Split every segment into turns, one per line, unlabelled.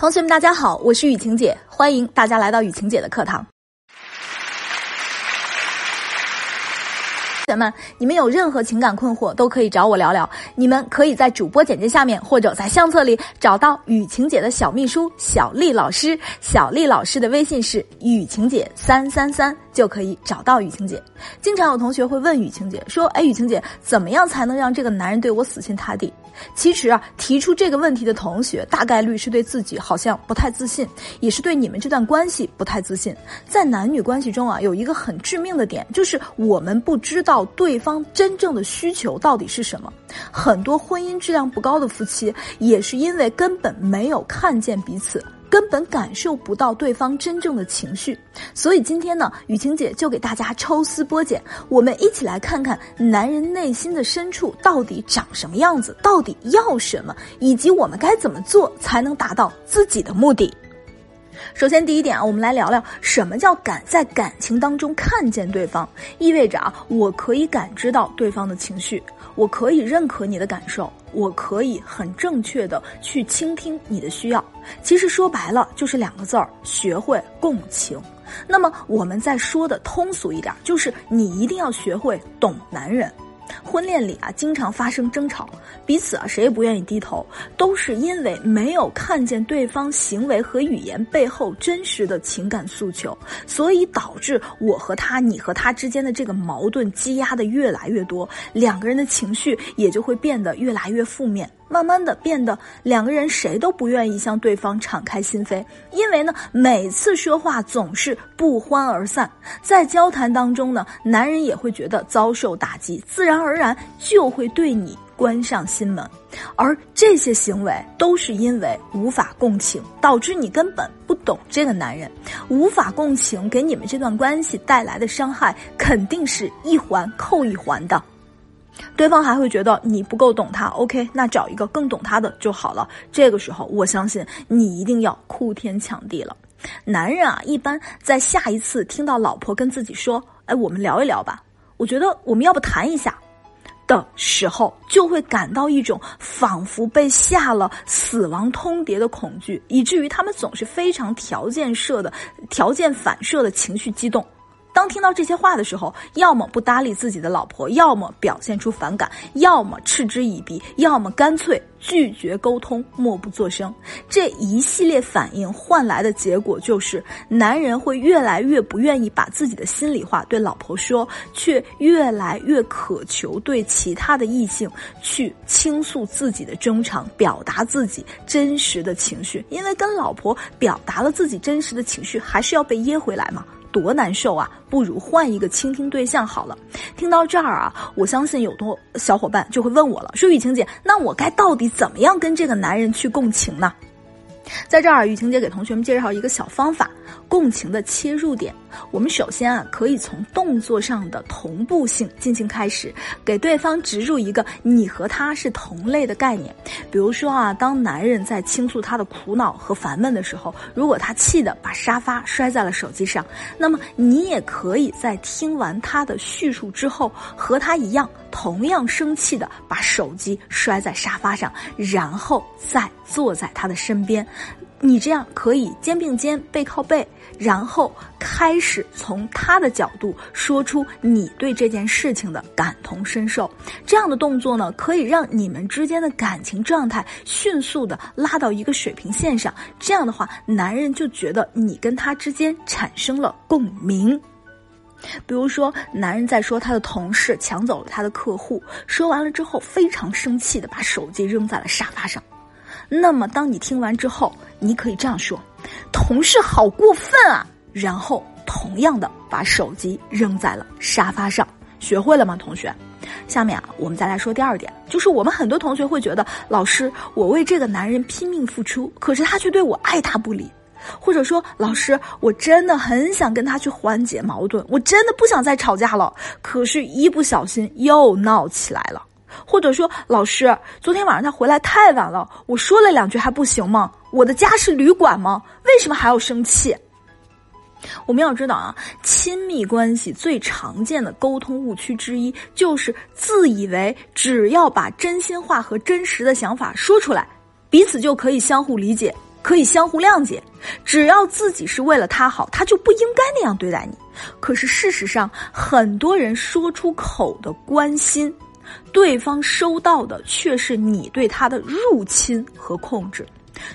同学们，大家好，我是雨晴姐，欢迎大家来到雨晴姐的课堂。同学们，你们有任何情感困惑都可以找我聊聊。你们可以在主播简介下面或者在相册里找到雨晴姐的小秘书小丽老师。小丽老师的微信是雨晴姐三三三，就可以找到雨晴姐。经常有同学会问雨晴姐说：“哎，雨晴姐，怎么样才能让这个男人对我死心塌地？”其实啊，提出这个问题的同学，大概率是对自己好像不太自信，也是对你们这段关系不太自信。在男女关系中啊，有一个很致命的点，就是我们不知道对方真正的需求到底是什么。很多婚姻质量不高的夫妻，也是因为根本没有看见彼此。根本感受不到对方真正的情绪，所以今天呢，雨晴姐就给大家抽丝剥茧，我们一起来看看男人内心的深处到底长什么样子，到底要什么，以及我们该怎么做才能达到自己的目的。首先，第一点啊，我们来聊聊什么叫感在感情当中看见对方，意味着啊，我可以感知到对方的情绪，我可以认可你的感受。我可以很正确的去倾听你的需要，其实说白了就是两个字儿：学会共情。那么我们再说的通俗一点，就是你一定要学会懂男人。婚恋里啊，经常发生争吵，彼此啊谁也不愿意低头，都是因为没有看见对方行为和语言背后真实的情感诉求，所以导致我和他、你和他之间的这个矛盾积压的越来越多，两个人的情绪也就会变得越来越负面。慢慢的变得两个人谁都不愿意向对方敞开心扉，因为呢每次说话总是不欢而散，在交谈当中呢，男人也会觉得遭受打击，自然而然就会对你关上心门，而这些行为都是因为无法共情，导致你根本不懂这个男人，无法共情给你们这段关系带来的伤害肯定是一环扣一环的。对方还会觉得你不够懂他，OK，那找一个更懂他的就好了。这个时候，我相信你一定要哭天抢地了。男人啊，一般在下一次听到老婆跟自己说：“哎，我们聊一聊吧，我觉得我们要不谈一下”的时候，就会感到一种仿佛被下了死亡通牒的恐惧，以至于他们总是非常条件设的条件反射的情绪激动。当听到这些话的时候，要么不搭理自己的老婆，要么表现出反感，要么嗤之以鼻，要么干脆拒绝沟通，默不作声。这一系列反应换来的结果就是，男人会越来越不愿意把自己的心里话对老婆说，却越来越渴求对其他的异性去倾诉自己的衷肠，表达自己真实的情绪。因为跟老婆表达了自己真实的情绪，还是要被噎回来嘛。多难受啊！不如换一个倾听对象好了。听到这儿啊，我相信有多小伙伴就会问我了，说雨晴姐，那我该到底怎么样跟这个男人去共情呢？在这儿，雨晴姐给同学们介绍一个小方法。共情的切入点，我们首先啊可以从动作上的同步性进行开始，给对方植入一个你和他是同类的概念。比如说啊，当男人在倾诉他的苦恼和烦闷的时候，如果他气得把沙发摔在了手机上，那么你也可以在听完他的叙述之后，和他一样，同样生气的把手机摔在沙发上，然后再坐在他的身边。你这样可以肩并肩，背靠背，然后开始从他的角度说出你对这件事情的感同身受。这样的动作呢，可以让你们之间的感情状态迅速的拉到一个水平线上。这样的话，男人就觉得你跟他之间产生了共鸣。比如说，男人在说他的同事抢走了他的客户，说完了之后，非常生气的把手机扔在了沙发上。那么，当你听完之后，你可以这样说：“同事好过分啊！”然后同样的把手机扔在了沙发上。学会了吗，同学？下面啊，我们再来说第二点，就是我们很多同学会觉得，老师，我为这个男人拼命付出，可是他却对我爱答不理；或者说，老师，我真的很想跟他去缓解矛盾，我真的不想再吵架了，可是一不小心又闹起来了。或者说，老师，昨天晚上他回来太晚了，我说了两句还不行吗？我的家是旅馆吗？为什么还要生气？我们要知道啊，亲密关系最常见的沟通误区之一，就是自以为只要把真心话和真实的想法说出来，彼此就可以相互理解。可以相互谅解。只要自己是为了他好，他就不应该那样对待你。可是事实上，很多人说出口的关心，对方收到的却是你对他的入侵和控制。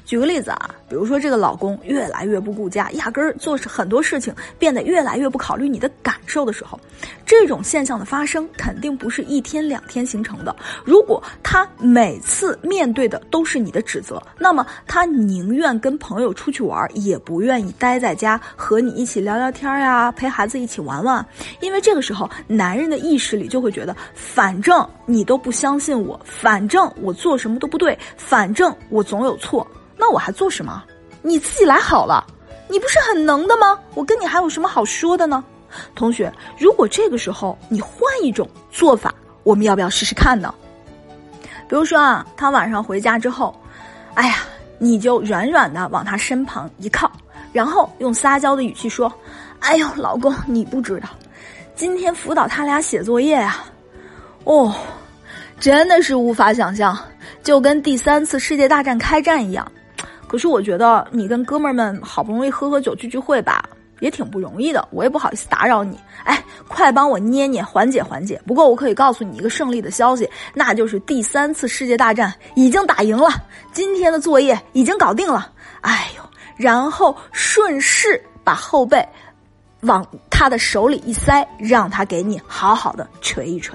举个例子啊，比如说这个老公越来越不顾家，压根儿做很多事情变得越来越不考虑你的感受的时候，这种现象的发生肯定不是一天两天形成的。如果他每次面对的都是你的指责，那么他宁愿跟朋友出去玩，也不愿意待在家和你一起聊聊天呀，陪孩子一起玩玩。因为这个时候，男人的意识里就会觉得，反正你都不相信我，反正我做什么都不对，反正我总有错。那我还做什么？你自己来好了，你不是很能的吗？我跟你还有什么好说的呢？同学，如果这个时候你换一种做法，我们要不要试试看呢？比如说啊，他晚上回家之后，哎呀，你就软软的往他身旁一靠，然后用撒娇的语气说：“哎呦，老公，你不知道，今天辅导他俩写作业呀，哦，真的是无法想象，就跟第三次世界大战开战一样。”可是我觉得你跟哥们儿们好不容易喝喝酒聚聚会吧，也挺不容易的。我也不好意思打扰你，哎，快帮我捏捏缓解缓解。不过我可以告诉你一个胜利的消息，那就是第三次世界大战已经打赢了，今天的作业已经搞定了。哎呦，然后顺势把后背往他的手里一塞，让他给你好好的捶一捶。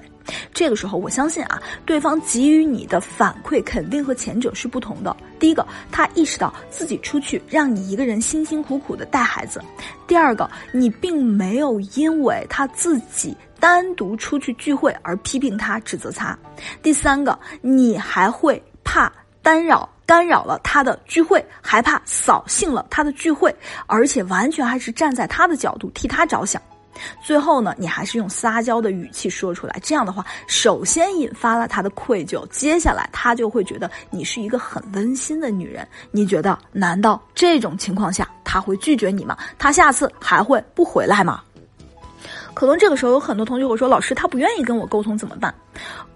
这个时候，我相信啊，对方给予你的反馈肯定和前者是不同的。第一个，他意识到自己出去让你一个人辛辛苦苦的带孩子；第二个，你并没有因为他自己单独出去聚会而批评他、指责他；第三个，你还会怕干扰干扰了他的聚会，害怕扫兴了他的聚会，而且完全还是站在他的角度替他着想。最后呢，你还是用撒娇的语气说出来，这样的话，首先引发了他的愧疚，接下来他就会觉得你是一个很温馨的女人。你觉得，难道这种情况下他会拒绝你吗？他下次还会不回来吗？可能这个时候有很多同学会说，老师他不愿意跟我沟通怎么办？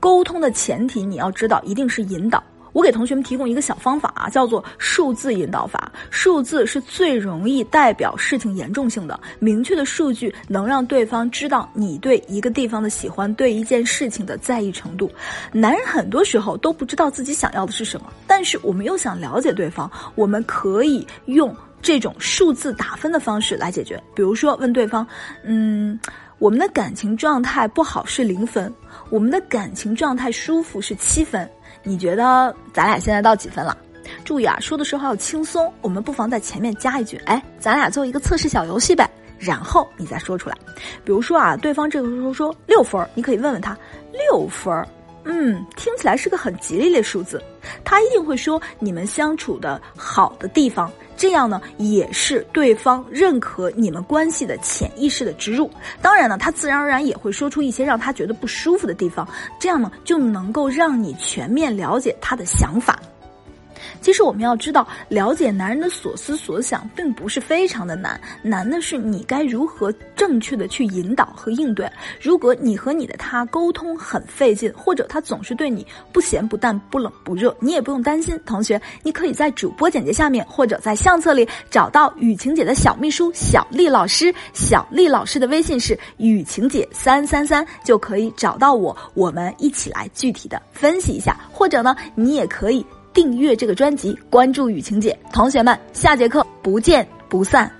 沟通的前提你要知道，一定是引导。我给同学们提供一个小方法啊，叫做数字引导法。数字是最容易代表事情严重性的，明确的数据能让对方知道你对一个地方的喜欢，对一件事情的在意程度。男人很多时候都不知道自己想要的是什么，但是我们又想了解对方，我们可以用这种数字打分的方式来解决。比如说问对方，嗯，我们的感情状态不好是零分，我们的感情状态舒服是七分。你觉得咱俩现在到几分了？注意啊，说的时候要轻松。我们不妨在前面加一句：“哎，咱俩做一个测试小游戏呗。”然后你再说出来。比如说啊，对方这个时候说六分，你可以问问他六分。嗯，听起来是个很吉利的数字。他一定会说你们相处的好的地方。这样呢，也是对方认可你们关系的潜意识的植入。当然呢，他自然而然也会说出一些让他觉得不舒服的地方。这样呢，就能够让你全面了解他的想法。其实我们要知道，了解男人的所思所想，并不是非常的难，难的是你该如何正确的去引导和应对。如果你和你的他沟通很费劲，或者他总是对你不咸不淡、不冷不热，你也不用担心。同学，你可以在主播简介下面，或者在相册里找到雨晴姐的小秘书小丽老师。小丽老师的微信是雨晴姐三三三，就可以找到我，我们一起来具体的分析一下。或者呢，你也可以。订阅这个专辑，关注雨晴姐，同学们，下节课不见不散。